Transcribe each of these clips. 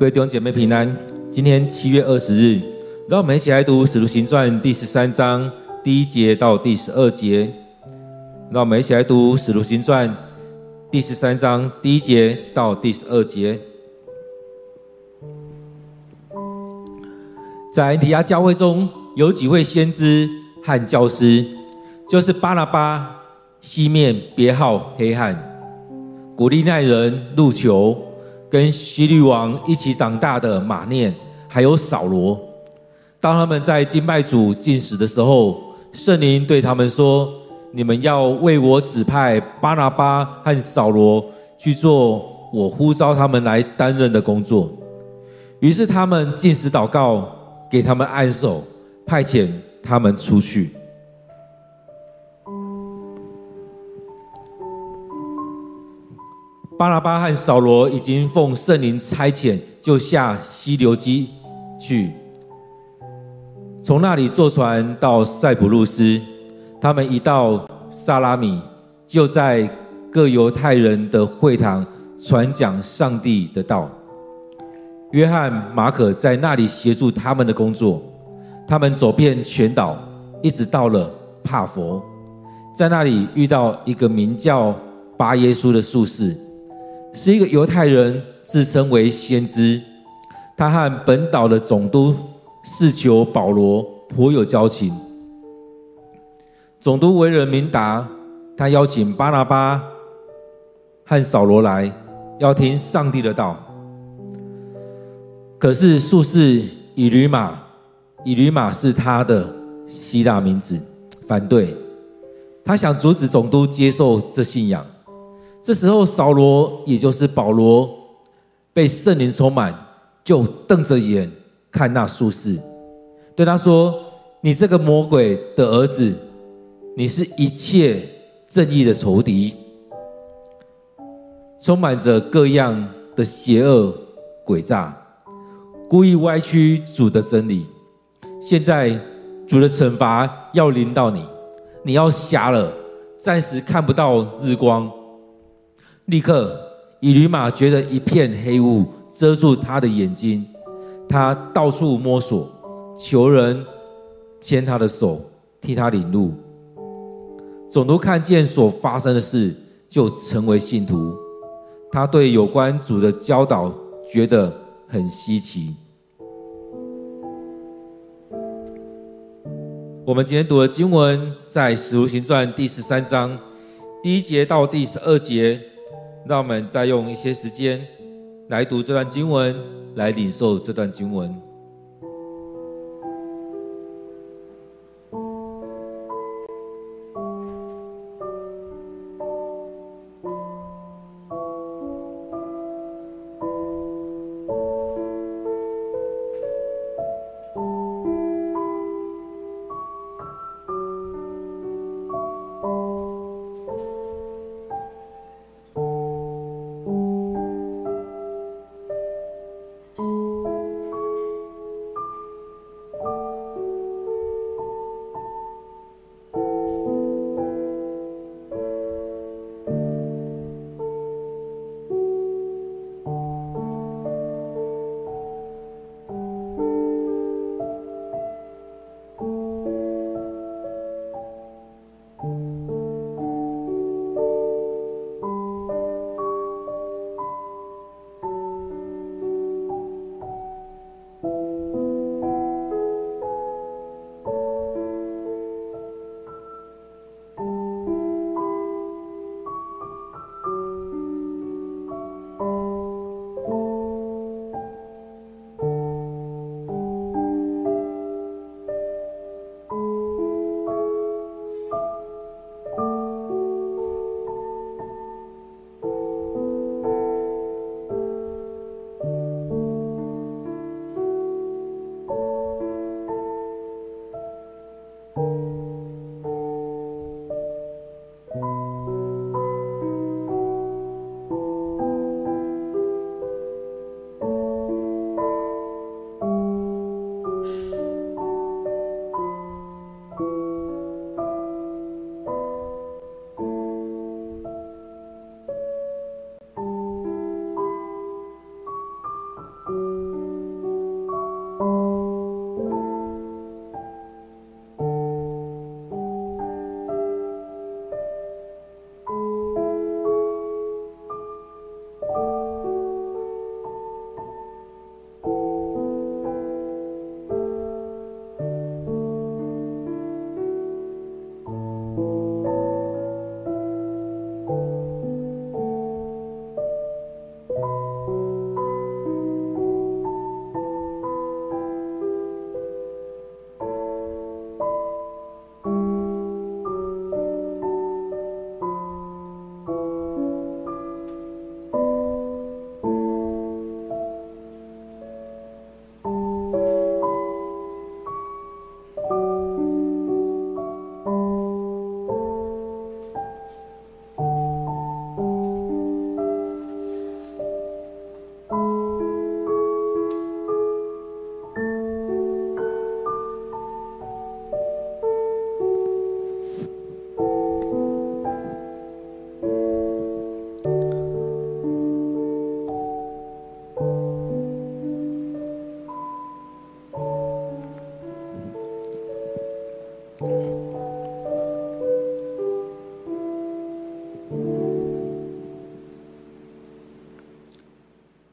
各位弟兄姐妹平安。今天七月二十日，让我们一起来读《使徒行传》第十三章第一节到第十二节。让我们一起来读《使徒行传》第十三章第一节到第十二节。在安提亚教会中有几位先知和教师，就是巴拿巴、西面别号黑汉、古利奈人路求。跟希律王一起长大的马念，还有扫罗，当他们在敬拜主进食的时候，圣灵对他们说：“你们要为我指派巴拿巴和扫罗去做我呼召他们来担任的工作。”于是他们进食祷告，给他们按手，派遣他们出去。巴拉巴和扫罗已经奉圣灵差遣，就下西流基去，从那里坐船到塞浦路斯。他们一到撒拉米，就在各犹太人的会堂传讲上帝的道。约翰、马可在那里协助他们的工作。他们走遍全岛，一直到了帕佛，在那里遇到一个名叫巴耶稣的术士。是一个犹太人，自称为先知。他和本岛的总督士求保罗颇有交情。总督为人明达，他邀请巴拿巴和扫罗来，要听上帝的道。可是术士以吕马，以吕马是他的希腊名字，反对。他想阻止总督接受这信仰。这时候，扫罗也就是保罗，被圣灵充满，就瞪着眼看那术士，对他说：“你这个魔鬼的儿子，你是一切正义的仇敌，充满着各样的邪恶诡诈，故意歪曲主的真理。现在主的惩罚要临到你，你要瞎了，暂时看不到日光。”立刻，以驴马觉得一片黑雾遮住他的眼睛，他到处摸索，求人牵他的手，替他领路。总督看见所发生的事，就成为信徒。他对有关主的教导觉得很稀奇。我们今天读的经文在《使徒行传》第十三章第一节到第十二节。让我们再用一些时间来读这段经文，来领受这段经文。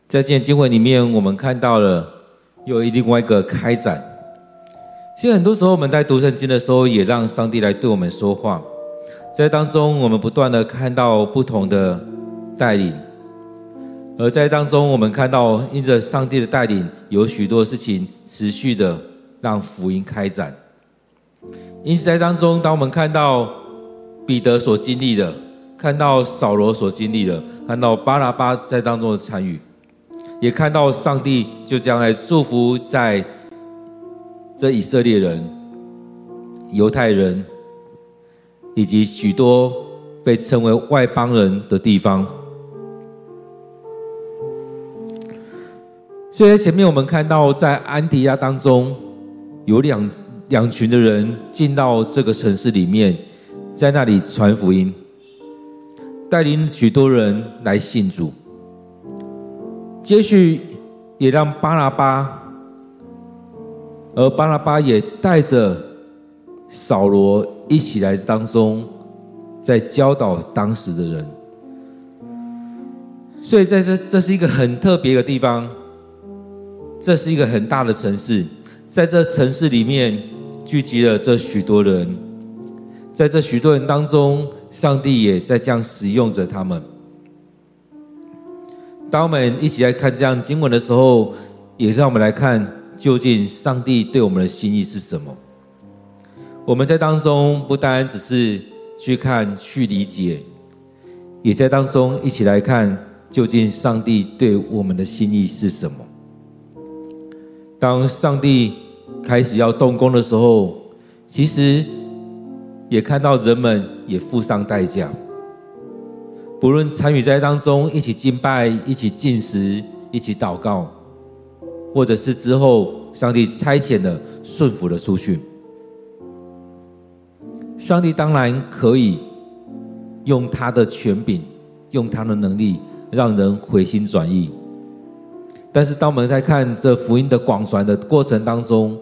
在今天经文里面，我们看到了有另外一个开展。其实很多时候我们在读圣经的时候，也让上帝来对我们说话。在当中，我们不断的看到不同的带领，而在当中，我们看到因着上帝的带领，有许多事情持续的让福音开展。因此，在当中，当我们看到彼得所经历的，看到扫罗所经历的，看到巴拉巴在当中的参与。也看到上帝就将来祝福在这以色列人、犹太人以及许多被称为外邦人的地方。所以前面我们看到，在安提亚当中有两两群的人进到这个城市里面，在那里传福音，带领许多人来信主。接续也让巴拿巴，而巴拿巴也带着扫罗一起来当中，在教导当时的人。所以在这这是一个很特别的地方，这是一个很大的城市，在这城市里面聚集了这许多人，在这许多人当中，上帝也在这样使用着他们。当我们一起来看这样经文的时候，也让我们来看究竟上帝对我们的心意是什么。我们在当中不单只是去看、去理解，也在当中一起来看究竟上帝对我们的心意是什么。当上帝开始要动工的时候，其实也看到人们也付上代价。不论参与在当中，一起敬拜、一起进食、一起祷告，或者是之后上帝差遣了顺服了出去，上帝当然可以用他的权柄、用他的能力，让人回心转意。但是当我们在看这福音的广传的过程当中，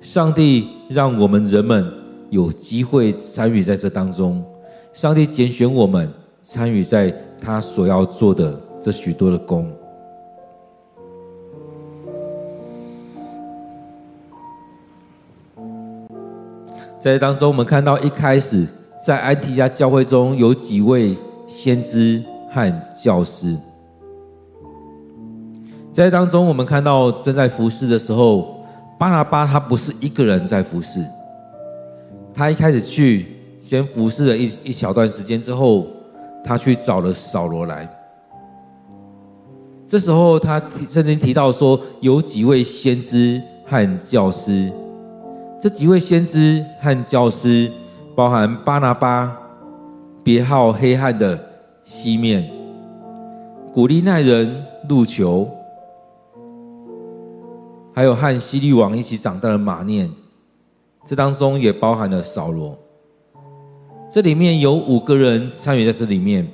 上帝让我们人们有机会参与在这当中，上帝拣选我们。参与在他所要做的这许多的工，在当中，我们看到一开始在安提亚教会中有几位先知和教师，在当中我们看到正在服侍的时候，巴拿巴他不是一个人在服侍，他一开始去先服侍了一一小段时间之后。他去找了扫罗来，这时候他曾经提到说，有几位先知和教师，这几位先知和教师包含巴拿巴，别号黑汉的西面，古利奈人路求，还有和希律王一起长大的马念，这当中也包含了扫罗。这里面有五个人参与在这里面，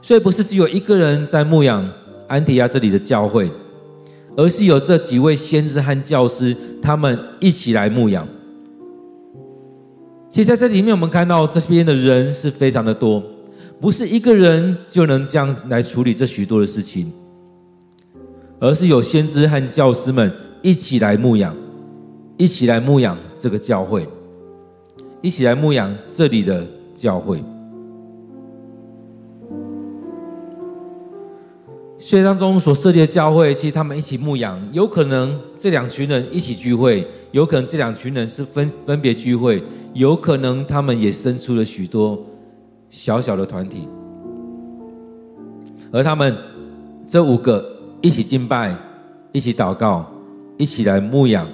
所以不是只有一个人在牧养安提亚这里的教会，而是有这几位先知和教师，他们一起来牧养。其实在这里面，我们看到这边的人是非常的多，不是一个人就能这样来处理这许多的事情，而是有先知和教师们一起来牧养，一起来牧养这个教会。一起来牧养这里的教会，血当中所设立的教会，其实他们一起牧养，有可能这两群人一起聚会，有可能这两群人是分分别聚会，有可能他们也生出了许多小小的团体，而他们这五个一起敬拜，一起祷告，一起来牧养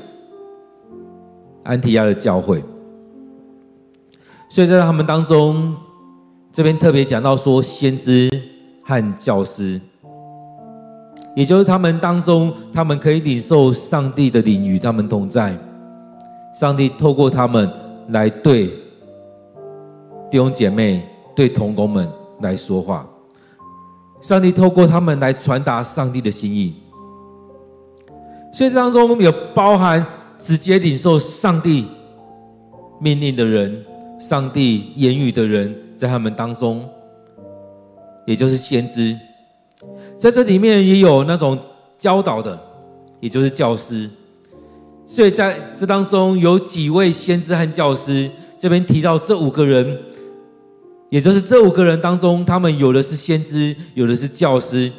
安提亚的教会。所以在他们当中，这边特别讲到说，先知和教师，也就是他们当中，他们可以领受上帝的灵与他们同在，上帝透过他们来对弟兄姐妹、对同工们来说话，上帝透过他们来传达上帝的心意。所以这当中有包含直接领受上帝命令的人。上帝言语的人在他们当中，也就是先知，在这里面也有那种教导的，也就是教师。所以在这当中有几位先知和教师，这边提到这五个人，也就是这五个人当中，他们有的是先知，有的是教师，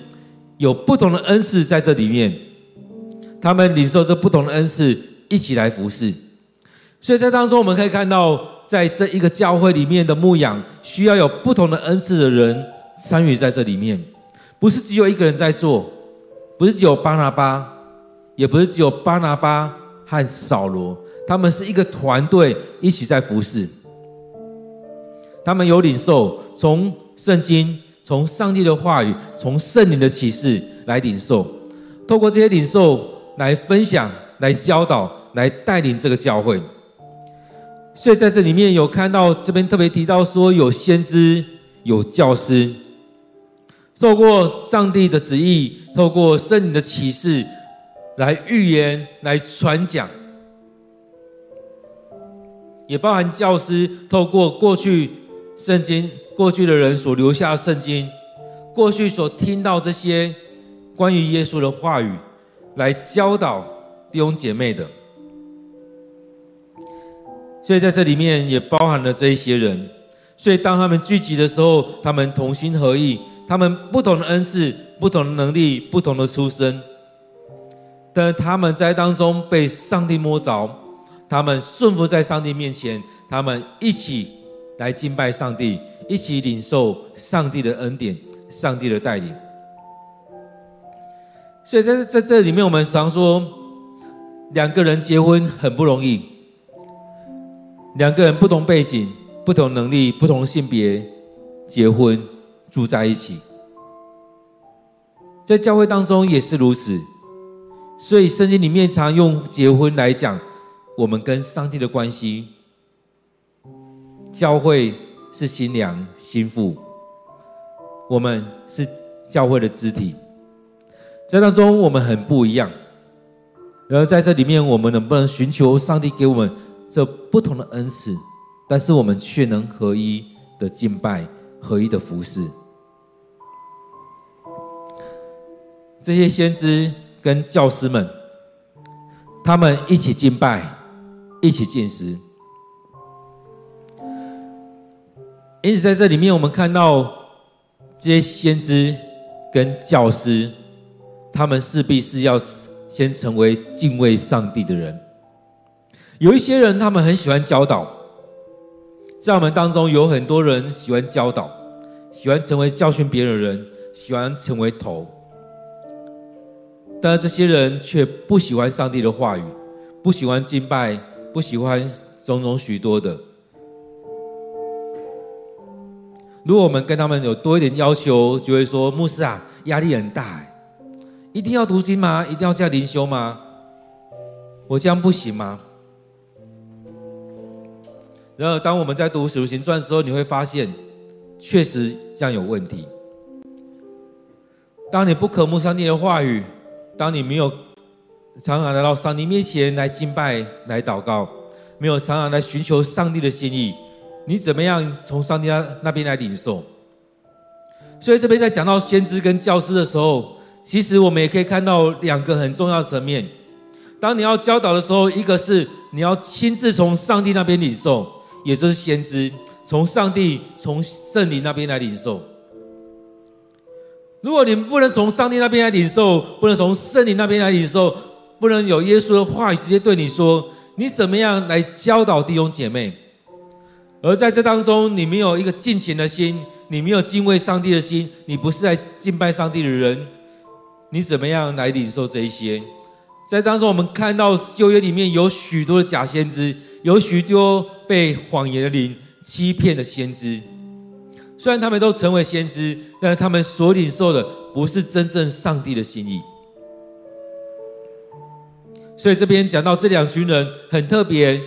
有不同的恩赐在这里面，他们领受这不同的恩赐，一起来服侍。所以在当中我们可以看到，在这一个教会里面的牧养，需要有不同的恩赐的人参与在这里面，不是只有一个人在做，不是只有巴拿巴，也不是只有巴拿巴。和扫罗，他们是一个团队，一起在服侍。他们有领受从圣经、从上帝的话语、从圣灵的启示来领受，透过这些领受来分享、来教导、来带领这个教会。所以在这里面有看到这边特别提到说，有先知、有教师，透过上帝的旨意，透过圣灵的启示。来预言，来传讲，也包含教师透过过去圣经、过去的人所留下的圣经，过去所听到这些关于耶稣的话语，来教导弟兄姐妹的。所以在这里面也包含了这一些人。所以当他们聚集的时候，他们同心合意，他们不同的恩赐、不同的能力、不同的出身。但他们在当中被上帝摸着，他们顺服在上帝面前，他们一起来敬拜上帝，一起领受上帝的恩典、上帝的带领。所以在在这里面，我们常说，两个人结婚很不容易，两个人不同背景、不同能力、不同性别结婚住在一起，在教会当中也是如此。所以圣经里面常用结婚来讲，我们跟上帝的关系。教会是新娘新妇，我们是教会的肢体，在当中我们很不一样。然后在这里面，我们能不能寻求上帝给我们这不同的恩赐，但是我们却能合一的敬拜，合一的服侍。这些先知。跟教师们，他们一起敬拜，一起进食。因此，在这里面，我们看到这些先知跟教师，他们势必是要先成为敬畏上帝的人。有一些人，他们很喜欢教导，在我们当中有很多人喜欢教导，喜欢成为教训别人的人，喜欢成为头。但是这些人却不喜欢上帝的话语，不喜欢敬拜，不喜欢种种许多的。如果我们跟他们有多一点要求，就会说：“牧师啊，压力很大，一定要读经吗？一定要这样灵修吗？我这样不行吗？”然而，当我们在读《使徒行传》的时候，你会发现，确实这样有问题。当你不渴慕上帝的话语，当你没有常常来到上帝面前来敬拜、来祷告，没有常常来寻求上帝的心意，你怎么样从上帝那那边来领受？所以这边在讲到先知跟教师的时候，其实我们也可以看到两个很重要的层面。当你要教导的时候，一个是你要亲自从上帝那边领受，也就是先知从上帝、从圣灵那边来领受。如果你们不能从上帝那边来领受，不能从圣灵那边来领受，不能有耶稣的话语直接对你说，你怎么样来教导弟兄姐妹？而在这当中，你没有一个敬虔的心，你没有敬畏上帝的心，你不是来敬拜上帝的人，你怎么样来领受这一些？在当中，我们看到旧约里面有许多的假先知，有许多被谎言的灵欺骗的先知。虽然他们都成为先知，但是他们所领受的不是真正上帝的心意。所以这边讲到这两群人很特别，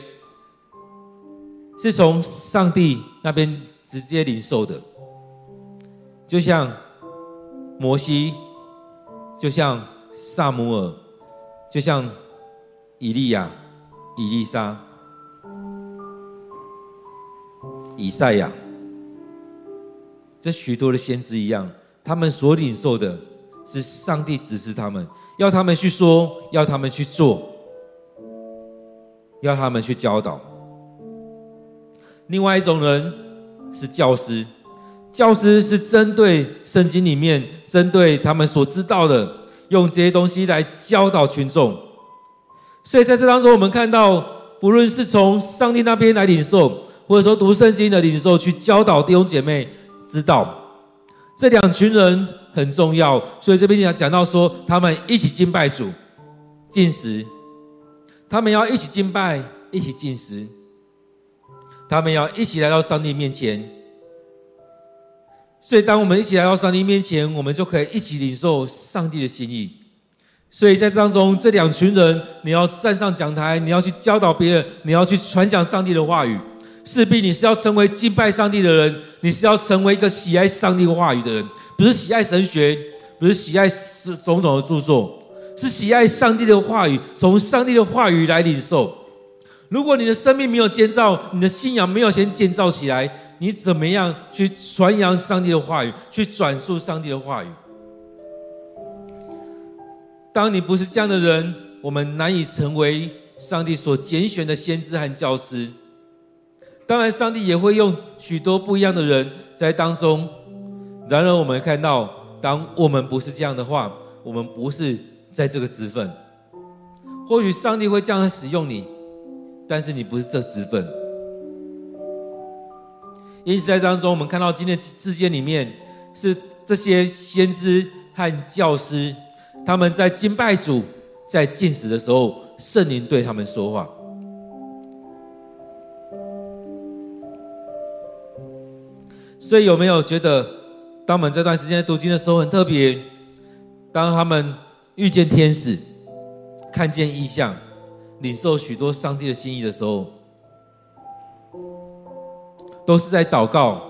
是从上帝那边直接领受的，就像摩西，就像撒母耳，就像以利亚、以利沙、以赛亚。这许多的先知一样，他们所领受的是上帝指示他们，要他们去说，要他们去做，要他们去教导。另外一种人是教师，教师是针对圣经里面，针对他们所知道的，用这些东西来教导群众。所以在这当中，我们看到，不论是从上帝那边来领受，或者说读圣经的领受，去教导弟兄姐妹知道。这两群人很重要，所以这边讲讲到说，他们一起敬拜主，进食，他们要一起敬拜，一起进食，他们要一起来到上帝面前。所以，当我们一起来到上帝面前，我们就可以一起领受上帝的心意。所以在当中，这两群人，你要站上讲台，你要去教导别人，你要去传讲上帝的话语。势必你是要成为敬拜上帝的人，你是要成为一个喜爱上帝话语的人，不是喜爱神学，不是喜爱种种的著作，是喜爱上帝的话语，从上帝的话语来领受。如果你的生命没有建造，你的信仰没有先建造起来，你怎么样去传扬上帝的话语，去转述上帝的话语？当你不是这样的人，我们难以成为上帝所拣选的先知和教师。当然，上帝也会用许多不一样的人在当中。然而，我们看到，当我们不是这样的话，我们不是在这个职分。或许上帝会这样使用你，但是你不是这职分。因此，在当中，我们看到今天的事件里面，是这些先知和教师，他们在敬拜主、在进食的时候，圣灵对他们说话。所以有没有觉得，当我们这段时间读经的时候很特别？当他们遇见天使、看见异象、领受许多上帝的心意的时候，都是在祷告、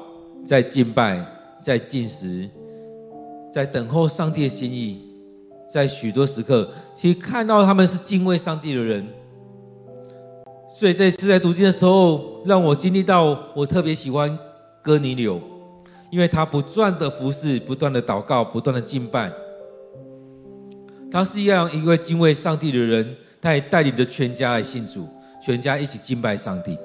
在敬拜、在进食、在等候上帝的心意，在许多时刻，其实看到他们是敬畏上帝的人。所以这次在读经的时候，让我经历到我特别喜欢哥尼流。因为他不断的服侍，不断的祷告，不断的敬拜，他是一样一位敬畏上帝的人，他也带领着全家来信主，全家一起敬拜上帝。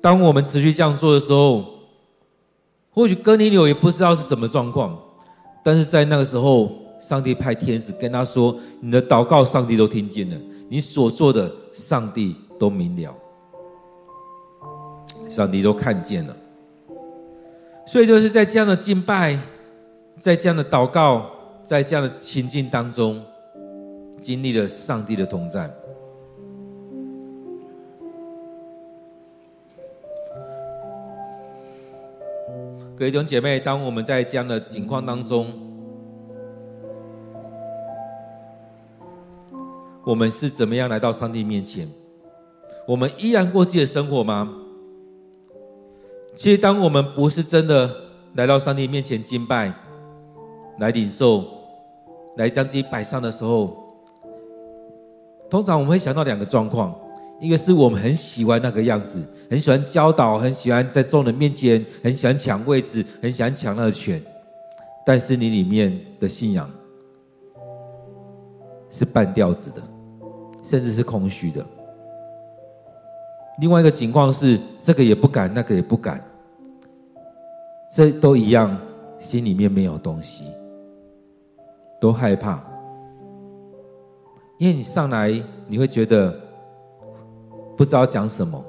当我们持续这样做的时候，或许哥尼流也不知道是什么状况，但是在那个时候，上帝派天使跟他说：“你的祷告，上帝都听见了；你所做的，上帝都明了。”上帝都看见了，所以就是在这样的敬拜，在这样的祷告，在这样的情境当中，经历了上帝的同在。各位弟兄姐妹，当我们在这样的情况当中，我们是怎么样来到上帝面前？我们依然过自己的生活吗？其实，当我们不是真的来到上帝面前敬拜、来领受、来将自己摆上的时候，通常我们会想到两个状况：一个是我们很喜欢那个样子，很喜欢教导，很喜欢在众人面前，很喜欢抢位置，很喜欢抢那个权；但是你里面的信仰是半吊子的，甚至是空虚的。另外一个情况是，这个也不敢，那个也不敢，这都一样，心里面没有东西，都害怕，因为你上来，你会觉得不知道讲什么，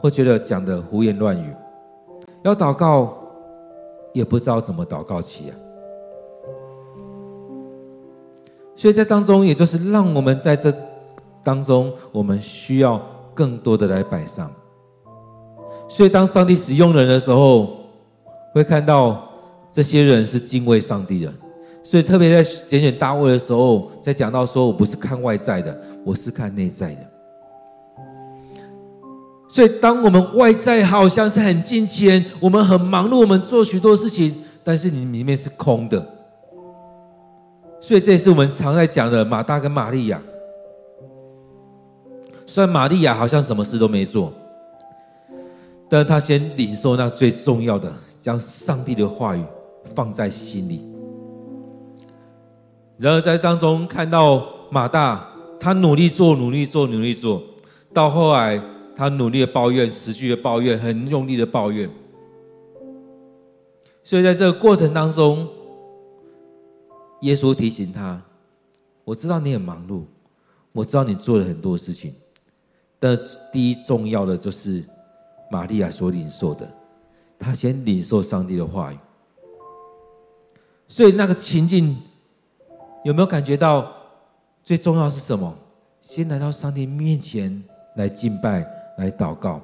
会觉得讲的胡言乱语，要祷告，也不知道怎么祷告起啊。所以在当中，也就是让我们在这当中，我们需要。更多的来摆上，所以当上帝使用人的时候，会看到这些人是敬畏上帝的。所以特别在拣选大卫的时候，在讲到说，我不是看外在的，我是看内在的。所以当我们外在好像是很金钱，我们很忙碌，我们做许多事情，但是你里面是空的。所以这也是我们常在讲的马大跟玛利亚。虽然玛利亚好像什么事都没做，但是她先领受那最重要的将上帝的话语放在心里。然而在当中看到马大，他努力做，努力做，努力做，到后来他努力的抱怨，持续的抱怨，很用力的抱怨。所以在这个过程当中，耶稣提醒他：“我知道你很忙碌，我知道你做了很多事情，但第一重要的就是玛利亚所领受的，他先领受上帝的话语。所以那个情境有没有感觉到最重要是什么？先来到上帝面前来敬拜、来祷告，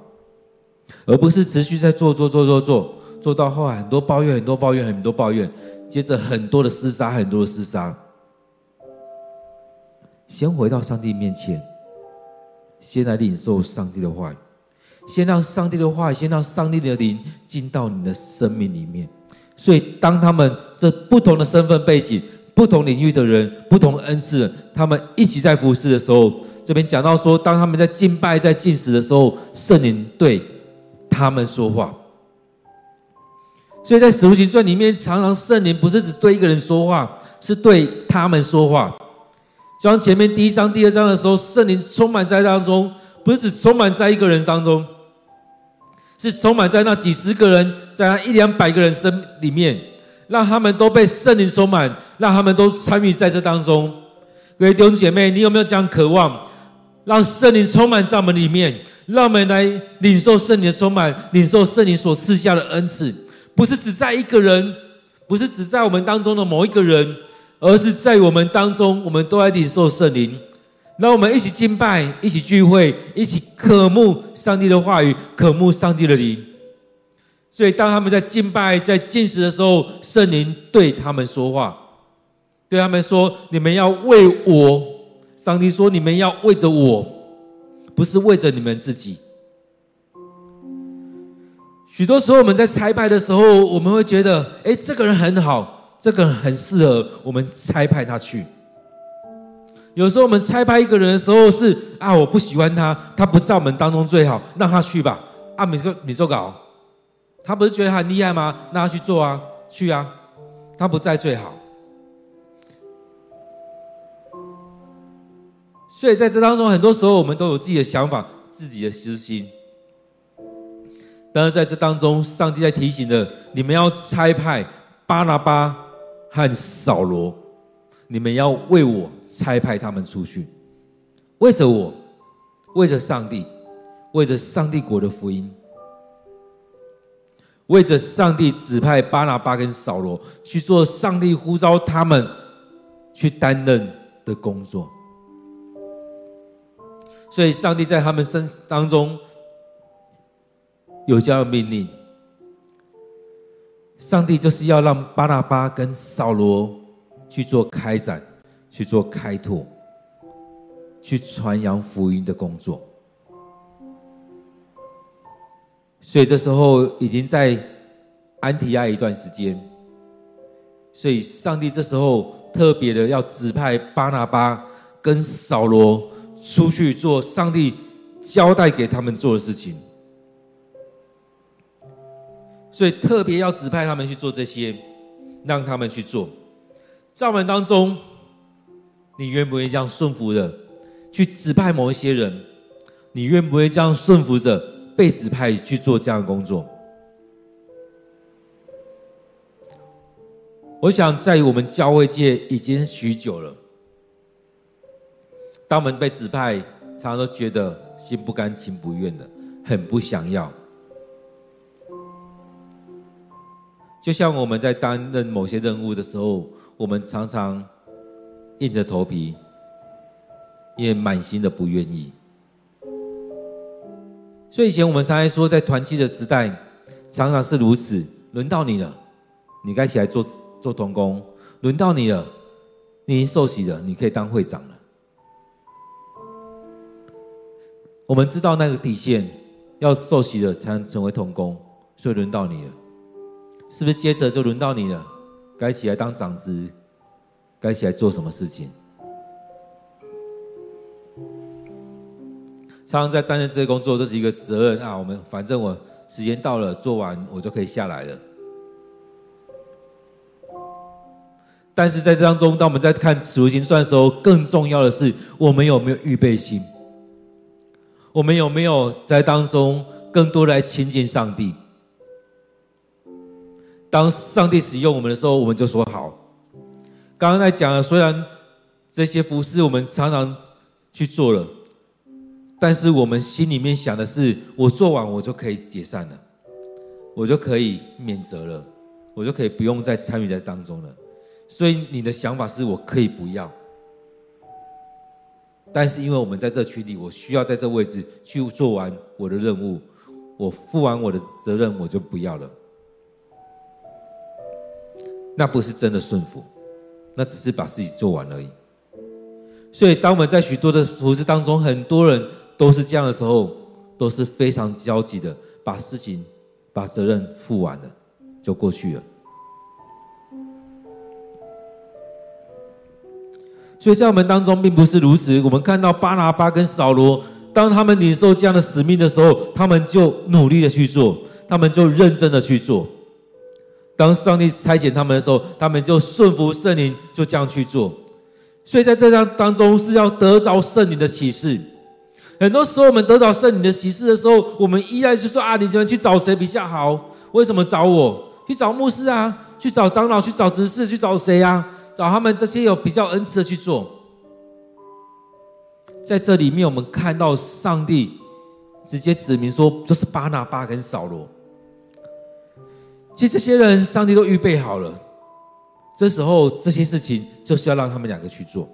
而不是持续在做做做做做，做到后来很多抱怨、很多抱怨、很多抱怨。”接着很多的厮杀，很多的厮杀。先回到上帝面前，先来领受上帝的话语，先让上帝的话，先让上帝的灵进到你的生命里面。所以，当他们这不同的身份背景、不同领域的人、不同恩赐，他们一起在服侍的时候，这边讲到说，当他们在敬拜、在进食的时候，圣灵对他们说话。所以在《使徒行传》里面，常常圣灵不是只对一个人说话，是对他们说话。就像前面第一章、第二章的时候，圣灵充满在当中，不是只充满在一个人当中，是充满在那几十个人，在那一两百个人身里面，让他们都被圣灵充满，让他们都参与在这当中。各位弟兄姐妹，你有没有这样渴望，让圣灵充满在我们里面，让我们来领受圣灵的充满，领受圣灵所赐下的恩赐？不是只在一个人，不是只在我们当中的某一个人，而是在我们当中，我们都来领受圣灵。让我们一起敬拜，一起聚会，一起渴慕上帝的话语，渴慕上帝的灵。所以，当他们在敬拜、在进食的时候，圣灵对他们说话，对他们说：“你们要为我。”上帝说：“你们要为着我，不是为着你们自己。”许多时候，我们在差派的时候，我们会觉得，哎，这个人很好，这个人很适合我们差派他去。有时候我们差派一个人的时候是，啊，我不喜欢他，他不在我们当中最好，让他去吧。啊，你做你做稿，他不是觉得他很厉害吗？让他去做啊，去啊，他不在最好。所以在这当中，很多时候我们都有自己的想法，自己的私心。但是在这当中，上帝在提醒着你们要差派巴拿巴和扫罗，你们要为我差派他们出去，为着我，为着上帝，为着上帝国的福音，为着上帝指派巴拿巴跟扫罗去做上帝呼召他们去担任的工作。所以，上帝在他们身当中。有这样的命令，上帝就是要让巴拿巴跟扫罗去做开展、去做开拓、去传扬福音的工作。所以这时候已经在安提亚一段时间，所以上帝这时候特别的要指派巴拿巴跟扫罗出去做上帝交代给他们做的事情。所以特别要指派他们去做这些，让他们去做。在我们当中，你愿不愿意这样顺服的去指派某一些人？你愿不愿意这样顺服着被指派去做这样的工作？我想，在我们教会界已经许久了，当我们被指派，常常都觉得心不甘情不愿的，很不想要。就像我们在担任某些任务的时候，我们常常硬着头皮，也满心的不愿意。所以以前我们常常说，在团契的时代，常常是如此。轮到你了，你该起来做做童工；轮到你了，你已经受洗了，你可以当会长了。我们知道那个底线，要受洗的才能成为童工，所以轮到你了，是不是？接着就轮到你了，该起来当长子，该起来做什么事情？常常在担任这个工作，这是一个责任啊。我们反正我时间到了，做完我就可以下来了。但是在这当中，当我们在看《此无经算》的时候，更重要的是，我们有没有预备心？我们有没有在当中更多来亲近上帝？当上帝使用我们的时候，我们就说好。刚刚在讲了，虽然这些服事我们常常去做了，但是我们心里面想的是：我做完我就可以解散了，我就可以免责了，我就可以不用再参与在当中了。所以你的想法是我可以不要，但是因为我们在这群里，我需要在这位置去做完我的任务，我负完我的责任，我就不要了。那不是真的顺服，那只是把自己做完而已。所以当我们在许多的服事当中，很多人都是这样的时候，都是非常焦急的，把事情、把责任负完了，就过去了。所以在我们当中并不是如此。我们看到巴拿巴跟扫罗，当他们领受这样的使命的时候，他们就努力的去做，他们就认真的去做。当上帝差遣他们的时候，他们就顺服圣灵，就这样去做。所以在这样当中是要得着圣灵的启示。很多时候我们得着圣灵的启示的时候，我们依然是说啊，你们去找谁比较好？为什么找我？去找牧师啊？去找长老？去找执事？去找谁啊？找他们这些有比较恩赐的去做，在这里面，我们看到上帝直接指明说，就是巴拿巴跟扫罗。其实这些人，上帝都预备好了。这时候，这些事情就是要让他们两个去做。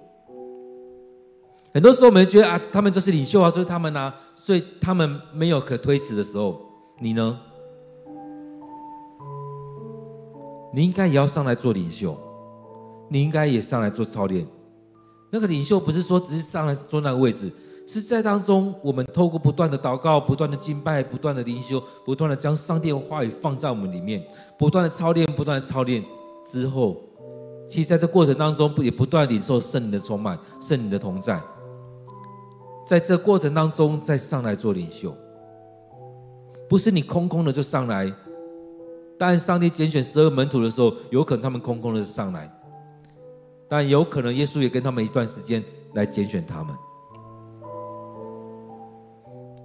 很多时候，我们觉得啊，他们就是领袖啊，就是他们啊，所以他们没有可推辞的时候，你呢？你应该也要上来做领袖。你应该也上来做操练。那个领袖不是说只是上来坐那个位置，是在当中我们透过不断的祷告、不断的敬拜、不断的灵修、不断的将上帝的话语放在我们里面，不断的操练、不断的操练之后，其实在这过程当中也不断领受圣灵的充满、圣灵的同在。在这过程当中再上来做领袖，不是你空空的就上来。但上帝拣选十二门徒的时候，有可能他们空空的上来。但有可能耶稣也跟他们一段时间来拣选他们，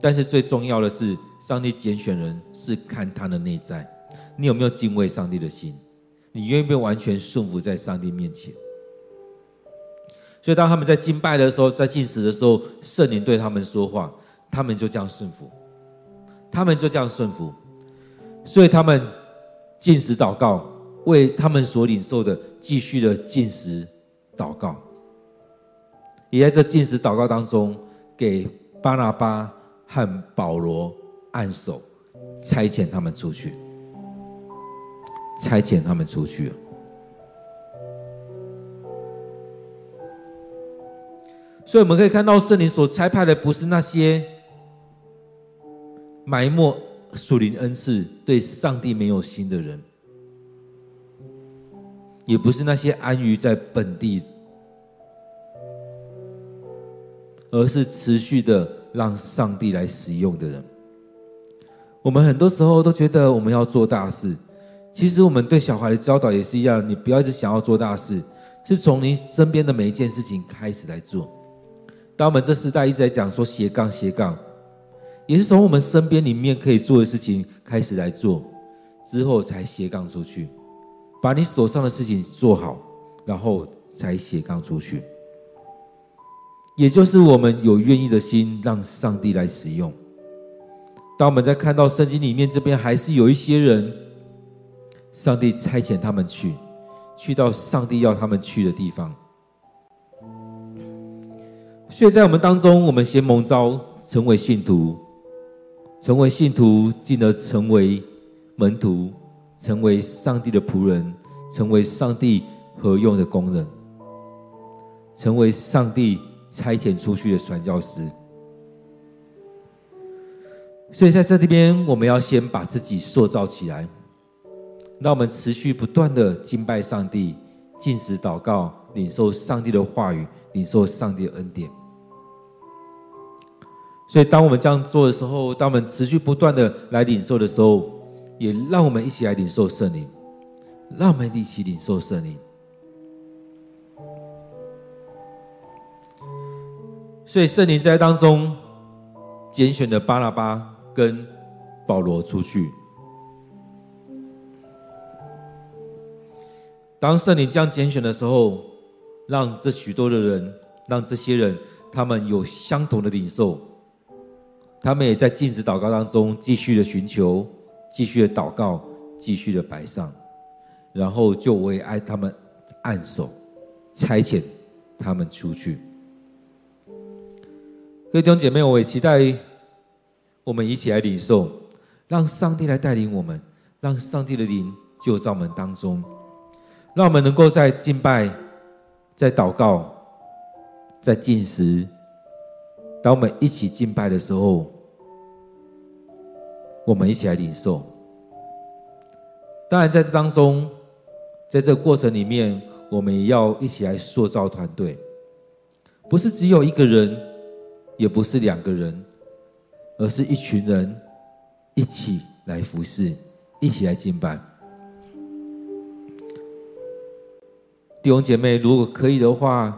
但是最重要的是，上帝拣选人是看他的内在，你有没有敬畏上帝的心？你愿不愿意完全顺服在上帝面前？所以当他们在敬拜的时候，在进食的时候，圣灵对他们说话，他们就这样顺服，他们就这样顺服，所以他们进食祷告，为他们所领受的继续的进食。祷告，也在这禁食祷告当中，给巴拿巴和保罗按手，差遣他们出去，差遣他们出去。所以我们可以看到，圣灵所差派的不是那些埋没属灵恩赐、对上帝没有心的人。也不是那些安于在本地，而是持续的让上帝来使用的人。我们很多时候都觉得我们要做大事，其实我们对小孩的教导也是一样，你不要一直想要做大事，是从你身边的每一件事情开始来做。当我们这时代一直在讲说斜杠斜杠，也是从我们身边里面可以做的事情开始来做，之后才斜杠出去。把你手上的事情做好，然后才斜杠出去。也就是我们有愿意的心，让上帝来使用。当我们在看到圣经里面这边，还是有一些人，上帝差遣他们去，去到上帝要他们去的地方。所以在我们当中，我们先蒙召成为信徒，成为信徒，进而成为门徒。成为上帝的仆人，成为上帝合用的工人，成为上帝差遣出去的传教士。所以在这里边，我们要先把自己塑造起来，让我们持续不断的敬拜上帝、禁食祷告、领受上帝的话语、领受上帝的恩典。所以，当我们这样做的时候，当我们持续不断的来领受的时候，也让我们一起来领受圣灵，让我们一起领受圣灵。所以圣灵在当中拣选的巴拉巴跟保罗出去。当圣灵这样拣选的时候，让这许多的人，让这些人，他们有相同的领受，他们也在禁止祷告当中继续的寻求继续的祷告，继续的摆上，然后就为爱他们按手，差遣他们出去。各位弟兄姐妹，我也期待我们一起来领受，让上帝来带领我们，让上帝的灵就在我们当中。让我们能够在敬拜、在祷告、在进食，当我们一起敬拜的时候，我们一起来领受。当然，在这当中，在这个过程里面，我们也要一起来塑造团队，不是只有一个人，也不是两个人，而是一群人一起来服侍，一起来敬拜。弟兄姐妹，如果可以的话，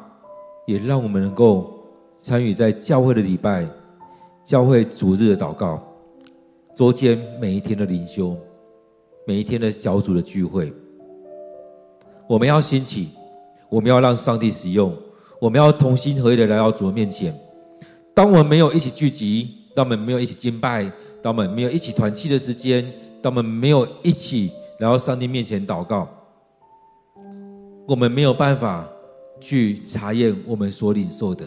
也让我们能够参与在教会的礼拜、教会主日的祷告、周间每一天的灵修、每一天的小组的聚会。我们要兴起，我们要让上帝使用，我们要同心合意的来到主的面前。当我们没有一起聚集，当我们没有一起敬拜，当我们没有一起团契的时间，当我们没有一起来到上帝面前祷告。我们没有办法去查验我们所领受的。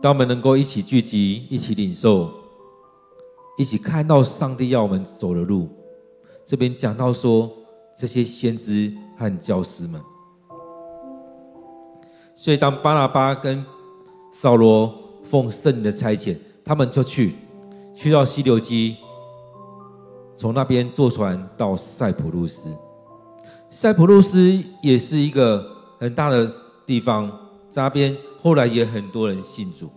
当我们能够一起聚集、一起领受、一起看到上帝要我们走的路，这边讲到说这些先知和教师们，所以当巴拿巴跟扫罗奉圣的差遣，他们就去去到西流基，从那边坐船到塞浦路斯。塞浦路斯也是一个很大的地方，那边后来也很多人信主，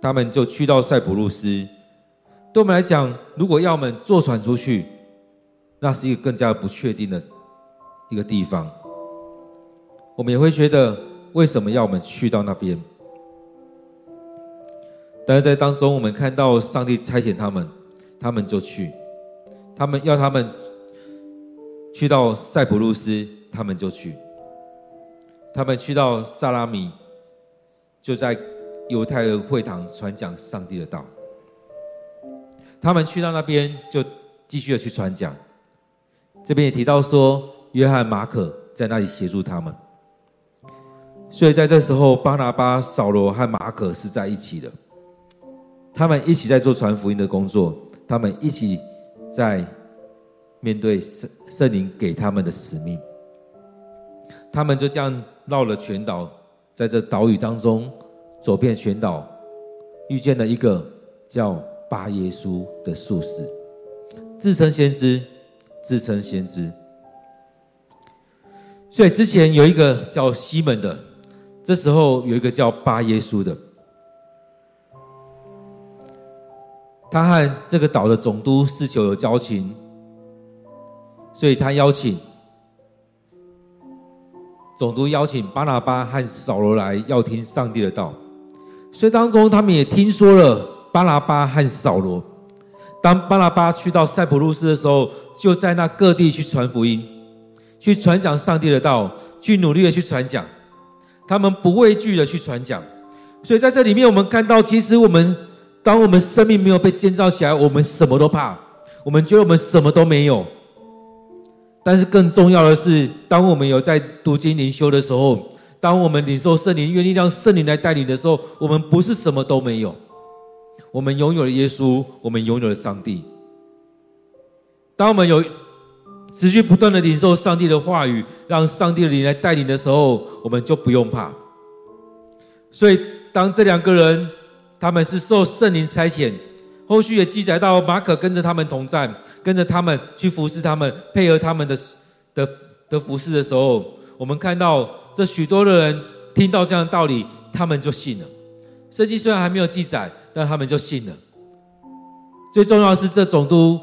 他们就去到塞浦路斯。对我们来讲，如果要我们坐船出去，那是一个更加不确定的一个地方。我们也会觉得，为什么要我们去到那边？但是在当中，我们看到上帝差遣他们，他们就去，他们要他们。去到塞浦路斯，他们就去。他们去到萨拉米，就在犹太人会堂传讲上帝的道。他们去到那边，就继续的去传讲。这边也提到说，约翰、马可在那里协助他们。所以在这时候，巴拿巴、扫罗和马可是在一起的。他们一起在做传福音的工作，他们一起在。面对圣圣灵给他们的使命，他们就这样绕了全岛，在这岛屿当中走遍全岛，遇见了一个叫巴耶稣的术士，自称先知，自称先知。所以之前有一个叫西门的，这时候有一个叫巴耶稣的，他和这个岛的总督是否有交情？所以他邀请总督邀请巴拿巴和扫罗来，要听上帝的道。所以当中他们也听说了巴拉巴和扫罗。当巴拉巴去到塞浦路斯的时候，就在那各地去传福音，去传讲上帝的道，去努力的去传讲。他们不畏惧的去传讲。所以在这里面，我们看到，其实我们当我们生命没有被建造起来，我们什么都怕，我们觉得我们什么都没有。但是更重要的是，当我们有在读经灵修的时候，当我们领受圣灵，愿意让圣灵来带领的时候，我们不是什么都没有，我们拥有了耶稣，我们拥有了上帝。当我们有持续不断的领受上帝的话语，让上帝的灵来带领的时候，我们就不用怕。所以，当这两个人他们是受圣灵差遣。后续也记载到马可跟着他们同在，跟着他们去服侍他们，配合他们的的的服侍的时候，我们看到这许多的人听到这样的道理，他们就信了。圣经虽然还没有记载，但他们就信了。最重要的是，这总督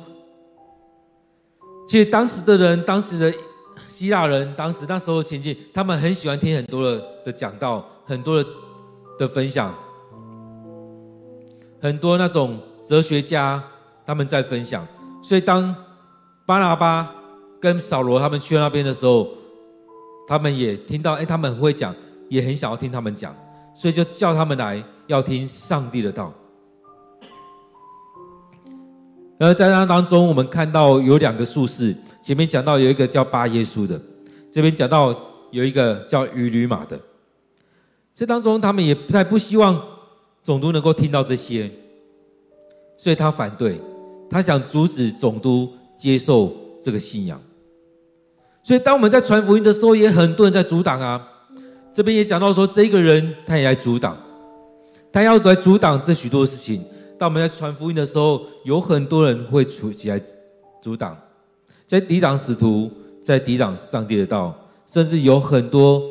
其实当时的人，当时的希腊人当时那时候前进，他们很喜欢听很多的的讲道，很多的的分享，很多那种哲学家他们在分享。所以当巴拿巴跟扫罗他们去那边的时候，他们也听到，哎，他们很会讲，也很想要听他们讲，所以就叫他们来要听上帝的道。而在那当中，我们看到有两个术士。前面讲到有一个叫巴耶稣的，这边讲到有一个叫鱼吕马的。这当中，他们也不太不希望总督能够听到这些，所以他反对，他想阻止总督接受这个信仰。所以，当我们在传福音的时候，也很多人在阻挡啊。这边也讲到说，这个人他也来阻挡，他要来阻挡这许多事情。当我们在传福音的时候，有很多人会出起来阻挡，在抵挡使徒，在抵挡上帝的道，甚至有很多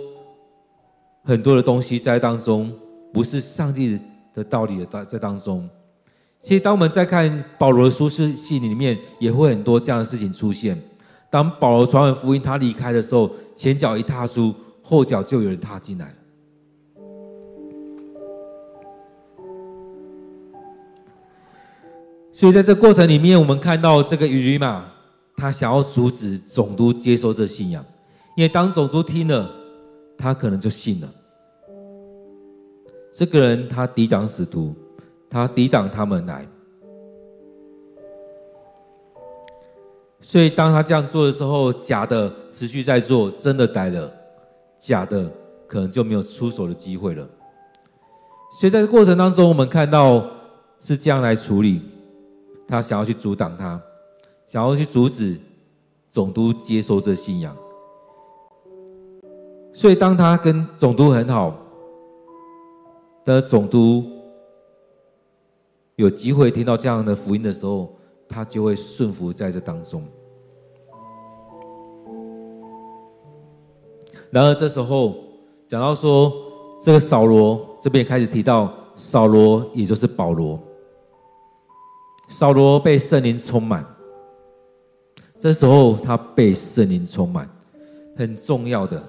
很多的东西在当中，不是上帝的道理的在在当中。其实，当我们在看保罗的书信信里面，也会很多这样的事情出现。当保罗传完福音，他离开的时候，前脚一踏出，后脚就有人踏进来。所以在这过程里面，我们看到这个鱼吕马，他想要阻止总督接受这信仰，因为当总督听了，他可能就信了。这个人他抵挡使徒，他抵挡他们来。所以当他这样做的时候，假的持续在做，真的呆了，假的可能就没有出手的机会了。所以在这过程当中，我们看到是这样来处理。他想要去阻挡他，想要去阻止总督接受这信仰。所以，当他跟总督很好的总督有机会听到这样的福音的时候，他就会顺服在这当中。然而，这时候讲到说，这个扫罗这边也开始提到扫罗，也就是保罗。扫罗被圣灵充满，这时候他被圣灵充满，很重要的。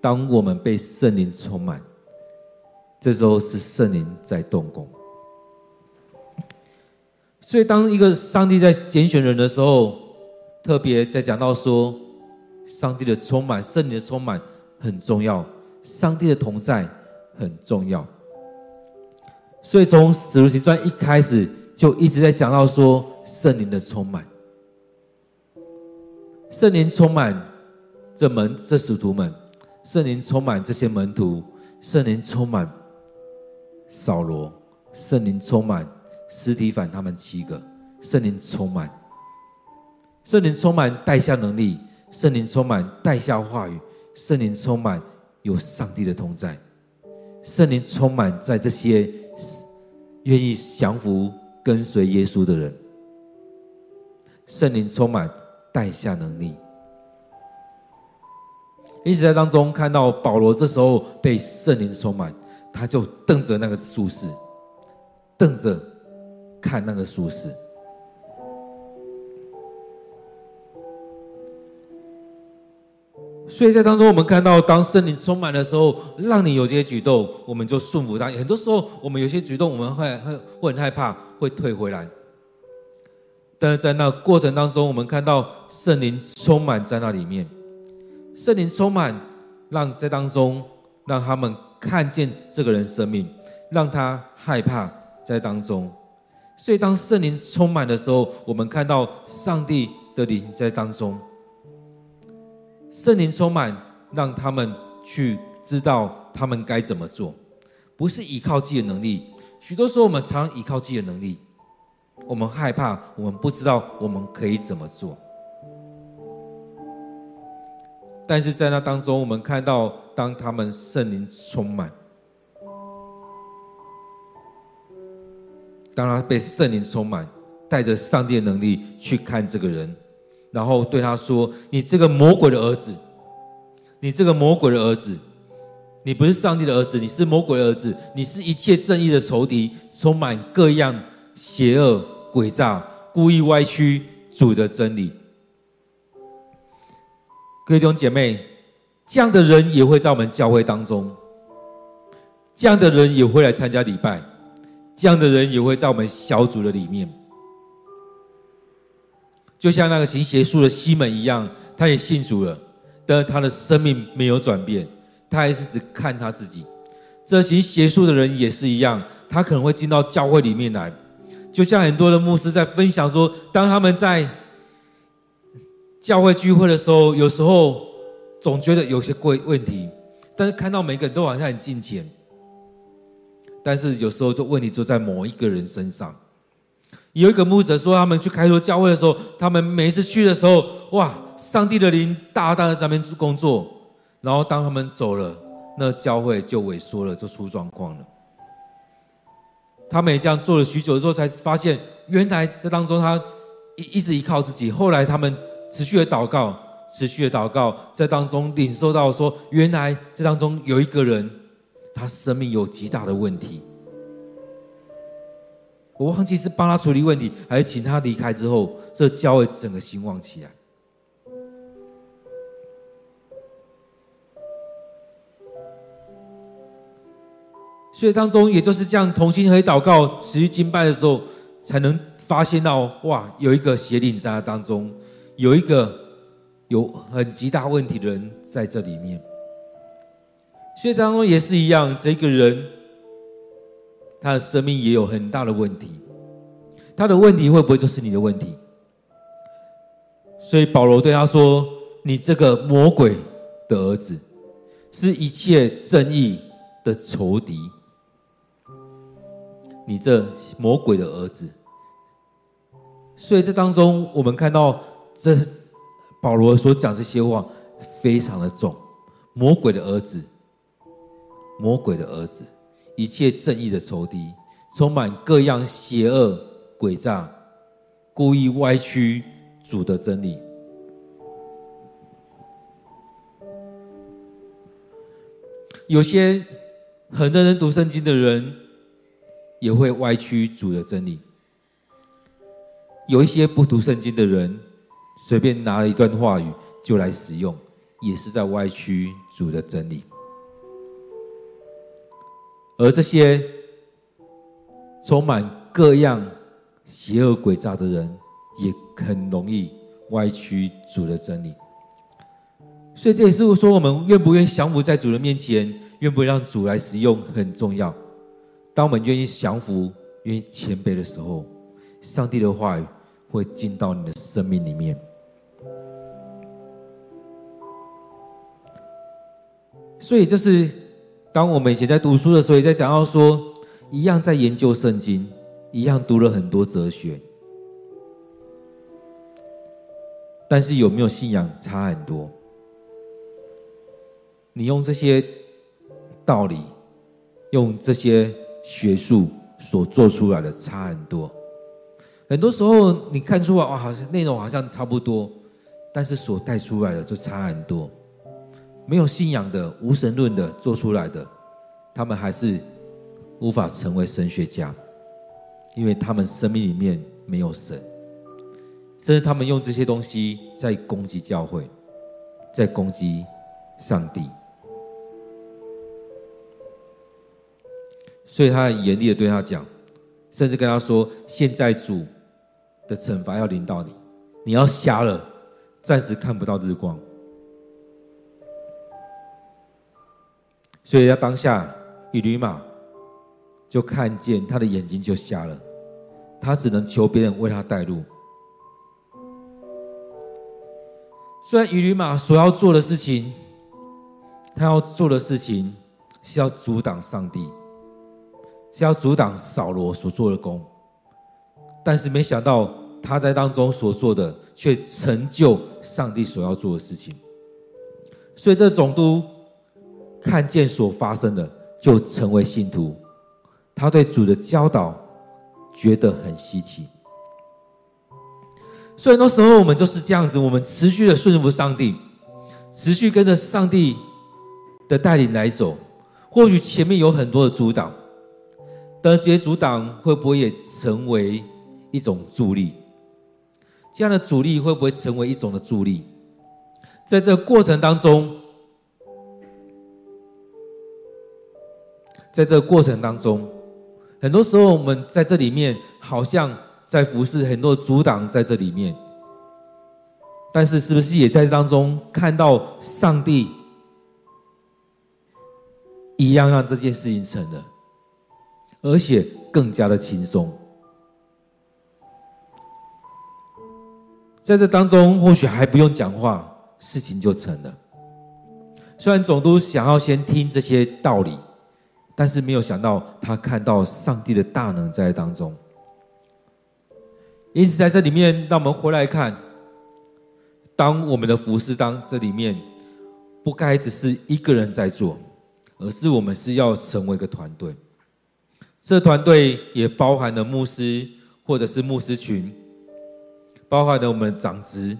当我们被圣灵充满，这时候是圣灵在动工。所以，当一个上帝在拣选人的时候，特别在讲到说，上帝的充满、圣灵的充满很重要，上帝的同在很重要。所以从使徒行传一开始就一直在讲到说圣灵的充满，圣灵充满这门这使徒们，圣灵充满这些门徒，圣灵充满扫罗，圣灵充满司提反他们七个，圣灵充满，圣灵充满带下能力，圣灵充满带下话语，圣灵充满有上帝的同在，圣灵充满在这些。愿意降服跟随耶稣的人，圣灵充满带下能力。因此在当中看到保罗这时候被圣灵充满，他就瞪着那个术士，瞪着看那个术士。所以在当中，我们看到，当圣灵充满的时候，让你有这些举动，我们就顺服他。很多时候，我们有些举动，我们会会会很害怕，会退回来。但是在那过程当中，我们看到圣灵充满在那里面，圣灵充满，让在当中让他们看见这个人生命，让他害怕在当中。所以当圣灵充满的时候，我们看到上帝的灵在当中。圣灵充满，让他们去知道他们该怎么做，不是依靠自己的能力。许多时候，我们常依靠自己的能力，我们害怕，我们不知道我们可以怎么做。但是在那当中，我们看到，当他们圣灵充满，当他被圣灵充满，带着上帝的能力去看这个人。然后对他说：“你这个魔鬼的儿子，你这个魔鬼的儿子，你不是上帝的儿子，你是魔鬼的儿子，你是一切正义的仇敌，充满各样邪恶诡诈，故意歪曲主的真理。”各位弟兄姐妹，这样的人也会在我们教会当中，这样的人也会来参加礼拜，这样的人也会在我们小组的里面。就像那个行邪术的西门一样，他也信主了，但是他的生命没有转变，他还是只看他自己。这行邪术的人也是一样，他可能会进到教会里面来，就像很多的牧师在分享说，当他们在教会聚会的时候，有时候总觉得有些贵问题，但是看到每个人都好像很敬虔，但是有时候就问题就在某一个人身上。有一个牧者说，他们去开拓教会的时候，他们每一次去的时候，哇，上帝的灵大大的在那边工作。然后当他们走了，那教会就萎缩了，就出状况了。他们也这样做了许久的时候，才发现原来这当中他一一直依靠自己。后来他们持续的祷告，持续的祷告，在当中领受到说，原来这当中有一个人，他生命有极大的问题。我忘记是帮他处理问题，还是请他离开之后，这教会整个兴旺起来。所以当中也就是这样同心合祷告、持续敬拜的时候，才能发现到哇，有一个邪灵在当中，有一个有很极大问题的人在这里面。所以当中也是一样，这个人。他的生命也有很大的问题，他的问题会不会就是你的问题？所以保罗对他说：“你这个魔鬼的儿子，是一切正义的仇敌。你这魔鬼的儿子。”所以这当中，我们看到这保罗所讲这些话非常的重，魔鬼的儿子，魔鬼的儿子。一切正义的仇敌，充满各样邪恶诡诈，故意歪曲主的真理。有些很认真读圣经的人，也会歪曲主的真理。有一些不读圣经的人，随便拿了一段话语就来使用，也是在歪曲主的真理。而这些充满各样邪恶诡诈的人，也很容易歪曲主的真理。所以这也是说，我们愿不愿意降服在主的面前，愿不愿意让主来使用，很重要。当我们愿意降服、愿意谦卑的时候，上帝的话语会进到你的生命里面。所以这是。当我们以前在读书的时候，也在讲到说，一样在研究圣经，一样读了很多哲学，但是有没有信仰差很多。你用这些道理，用这些学术所做出来的差很多。很多时候你看出来哇，好像内容好像差不多，但是所带出来的就差很多。没有信仰的无神论的做出来的，他们还是无法成为神学家，因为他们生命里面没有神，甚至他们用这些东西在攻击教会，在攻击上帝，所以他很严厉的对他讲，甚至跟他说：“现在主的惩罚要临到你，你要瞎了，暂时看不到日光。”所以，他当下以吕马就看见他的眼睛就瞎了，他只能求别人为他带路。虽然以吕马所要做的事情，他要做的事情是要阻挡上帝，是要阻挡扫罗所做的工，但是没想到他在当中所做的，却成就上帝所要做的事情。所以，这总督。看见所发生的，就成为信徒。他对主的教导觉得很稀奇。所以很多时候我们就是这样子，我们持续的顺服上帝，持续跟着上帝的带领来走。或许前面有很多的阻挡，但这些阻挡会不会也成为一种助力？这样的阻力会不会成为一种的助力？在这过程当中，在这个过程当中，很多时候我们在这里面好像在服侍，很多阻挡在这里面，但是是不是也在当中看到上帝一样让这件事情成了，而且更加的轻松。在这当中，或许还不用讲话，事情就成了。虽然总督想要先听这些道理。但是没有想到，他看到上帝的大能在当中。因此，在这里面，让我们回来看，当我们的服事当这里面，不该只是一个人在做，而是我们是要成为一个团队。这团队也包含了牧师，或者是牧师群，包含了我们的长执，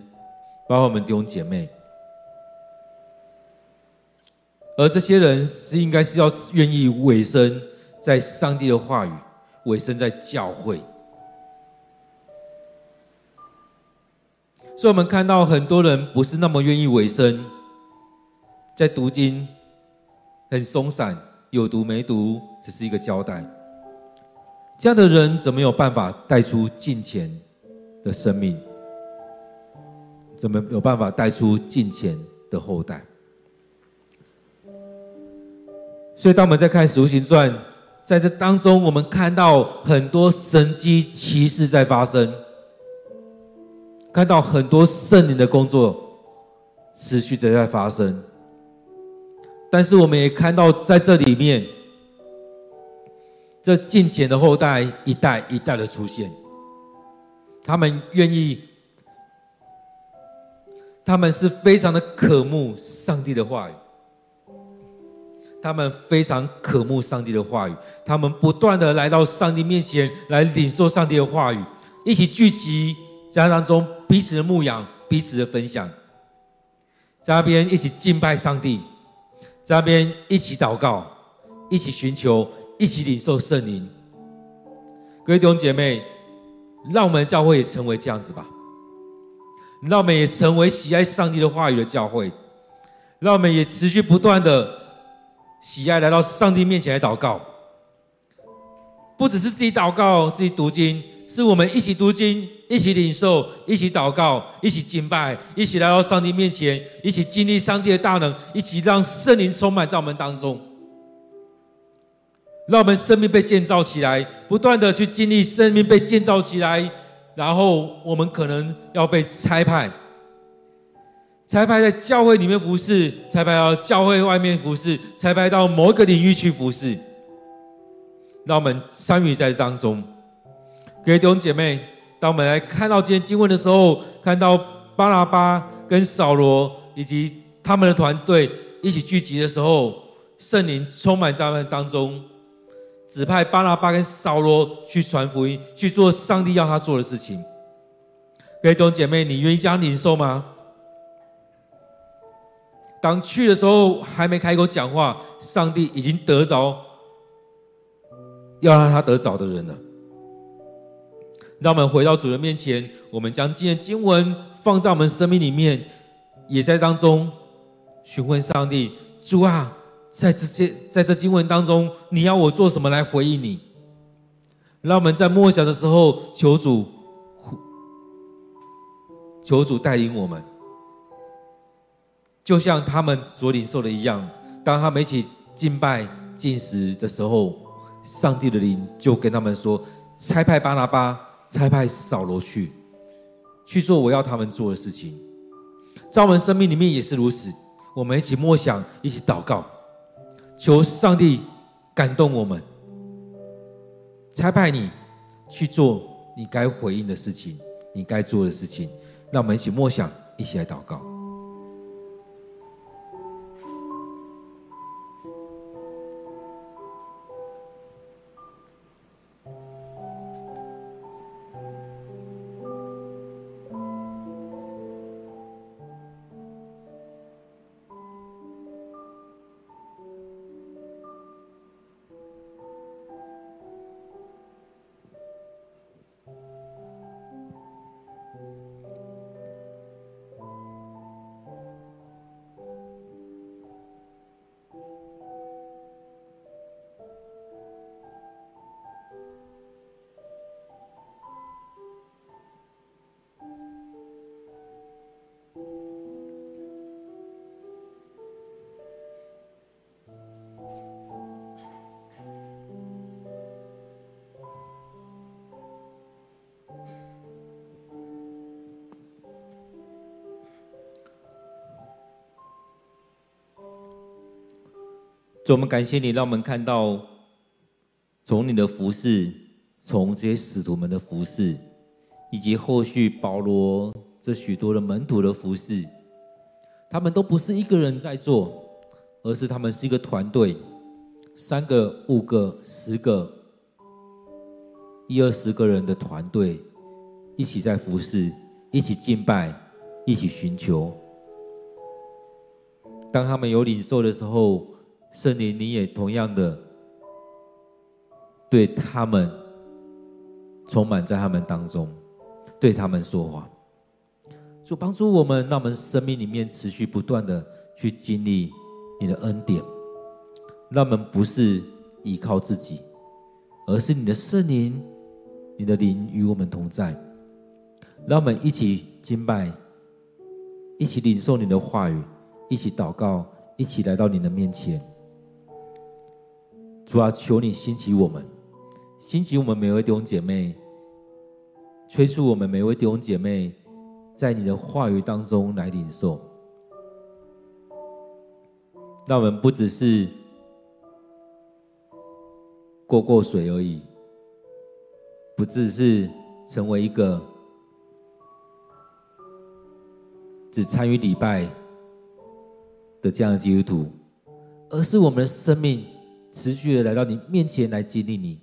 包括我们弟兄姐妹。而这些人是应该是要愿意委身在上帝的话语，委身在教会。所以，我们看到很多人不是那么愿意委身，在读经很松散，有读没读，只是一个交代。这样的人怎么有办法带出敬虔的生命？怎么有办法带出敬虔的后代？所以，当我们在看《使徒行传》，在这当中，我们看到很多神迹奇事在发生，看到很多圣灵的工作持续的在发生。但是，我们也看到在这里面，这敬虔的后代一代一代的出现，他们愿意，他们是非常的渴慕上帝的话语。他们非常渴慕上帝的话语，他们不断的来到上帝面前来领受上帝的话语，一起聚集在当中彼此的牧养，彼此的分享，在那边一起敬拜上帝，在那边一起祷告，一起寻求，一起领受圣灵。各位弟兄姐妹，让我们的教会也成为这样子吧，让我们也成为喜爱上帝的话语的教会，让我们也持续不断的。喜爱来到上帝面前来祷告，不只是自己祷告、自己读经，是我们一起读经、一起领受、一起祷告、一起敬拜、一起来到上帝面前，一起经历上帝的大能，一起让圣灵充满在我们当中，让我们生命被建造起来，不断的去经历生命被建造起来，然后我们可能要被差派。差派在教会里面服侍，差派到教会外面服侍，差派到某一个领域去服侍。让我们参与在当中。各位弟兄姐妹，当我们来看到今天经文的时候，看到巴拉巴跟扫罗以及他们的团队一起聚集的时候，圣灵充满在他们当中，指派巴拉巴跟扫罗去传福音，去做上帝要他做的事情。各位弟兄姐妹，你愿意这样领受吗？当去的时候还没开口讲话，上帝已经得着要让他得着的人了。让我们回到主人面前，我们将今天经文放在我们生命里面，也在当中询问上帝：主啊，在这些在这经文当中，你要我做什么来回应你？让我们在默想的时候，求主求主带领我们。就像他们所领受的一样，当他们一起敬拜、进食的时候，上帝的灵就跟他们说：“差派巴拿巴，差派扫罗去，去做我要他们做的事情。”在我们生命里面也是如此，我们一起默想，一起祷告，求上帝感动我们，差派你去做你该回应的事情，你该做的事情。让我们一起默想，一起来祷告。主，我们感谢你，让我们看到从你的服事，从这些使徒们的服事，以及后续保罗这许多的门徒的服事，他们都不是一个人在做，而是他们是一个团队，三个、五个、十个、一二十个人的团队，一起在服侍，一起敬拜，一起寻求。当他们有领受的时候，圣灵，你也同样的对他们充满在他们当中，对他们说话，主帮助我们，让我们生命里面持续不断的去经历你的恩典，让我们不是依靠自己，而是你的圣灵，你的灵与我们同在，让我们一起敬拜，一起领受你的话语。一起祷告，一起来到你的面前。主啊，求你兴起我们，兴起我们每位弟兄姐妹，催促我们每位弟兄姐妹，在你的话语当中来领受。那我们不只是过过水而已，不只是成为一个只参与礼拜。的这样的基督徒，而是我们的生命持续的来到你面前来经历你，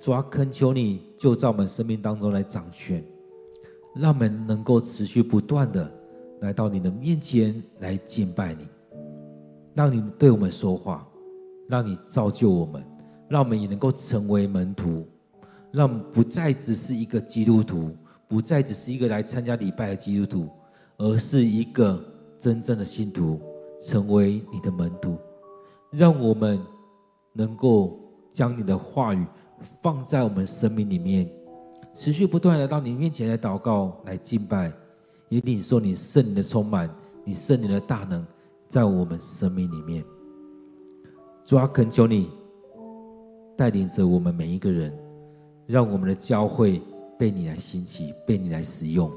主啊，恳求你就在我们生命当中来掌权，让我们能够持续不断的来到你的面前来敬拜你，让你对我们说话，让你造就我们，让我们也能够成为门徒，让我们不再只是一个基督徒，不再只是一个来参加礼拜的基督徒，而是一个真正的信徒。成为你的门徒，让我们能够将你的话语放在我们生命里面，持续不断的到你面前来祷告、来敬拜，也领受你圣灵的充满，你圣灵的大能在我们生命里面。主啊，恳求你带领着我们每一个人，让我们的教会被你来兴起，被你来使用，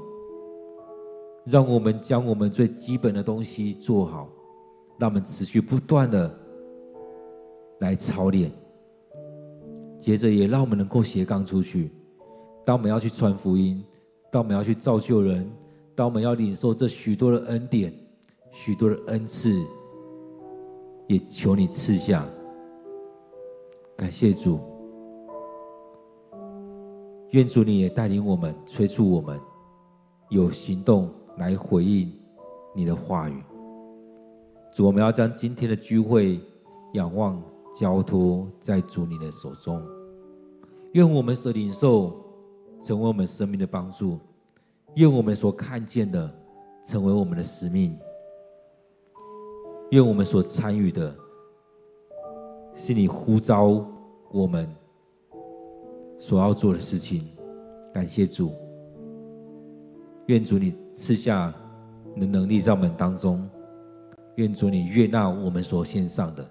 让我们将我们最基本的东西做好。让我们持续不断的来操练，接着也让我们能够斜杠出去。当我们要去传福音，当我们要去造就人，当我们要领受这许多的恩典、许多的恩赐，也求你赐下。感谢主，愿主你也带领我们、催促我们，有行动来回应你的话语。主，我们要将今天的聚会仰望交托在主你的手中，愿我们所领受成为我们生命的帮助，愿我们所看见的成为我们的使命，愿我们所参与的是你呼召我们所要做的事情。感谢主，愿主你赐下你的能力在我们当中。愿主你悦纳我们所献上的，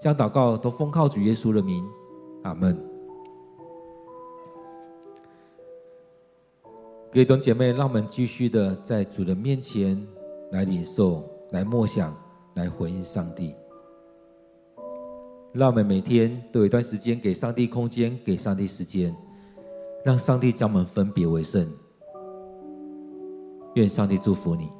将祷告都奉靠主耶稣的名，阿门。各位弟兄姐妹，让我们继续的在主的面前来领受、来默想、来回应上帝。让我们每天都有一段时间给上帝空间，给上帝时间，让上帝将我们分别为圣。愿上帝祝福你。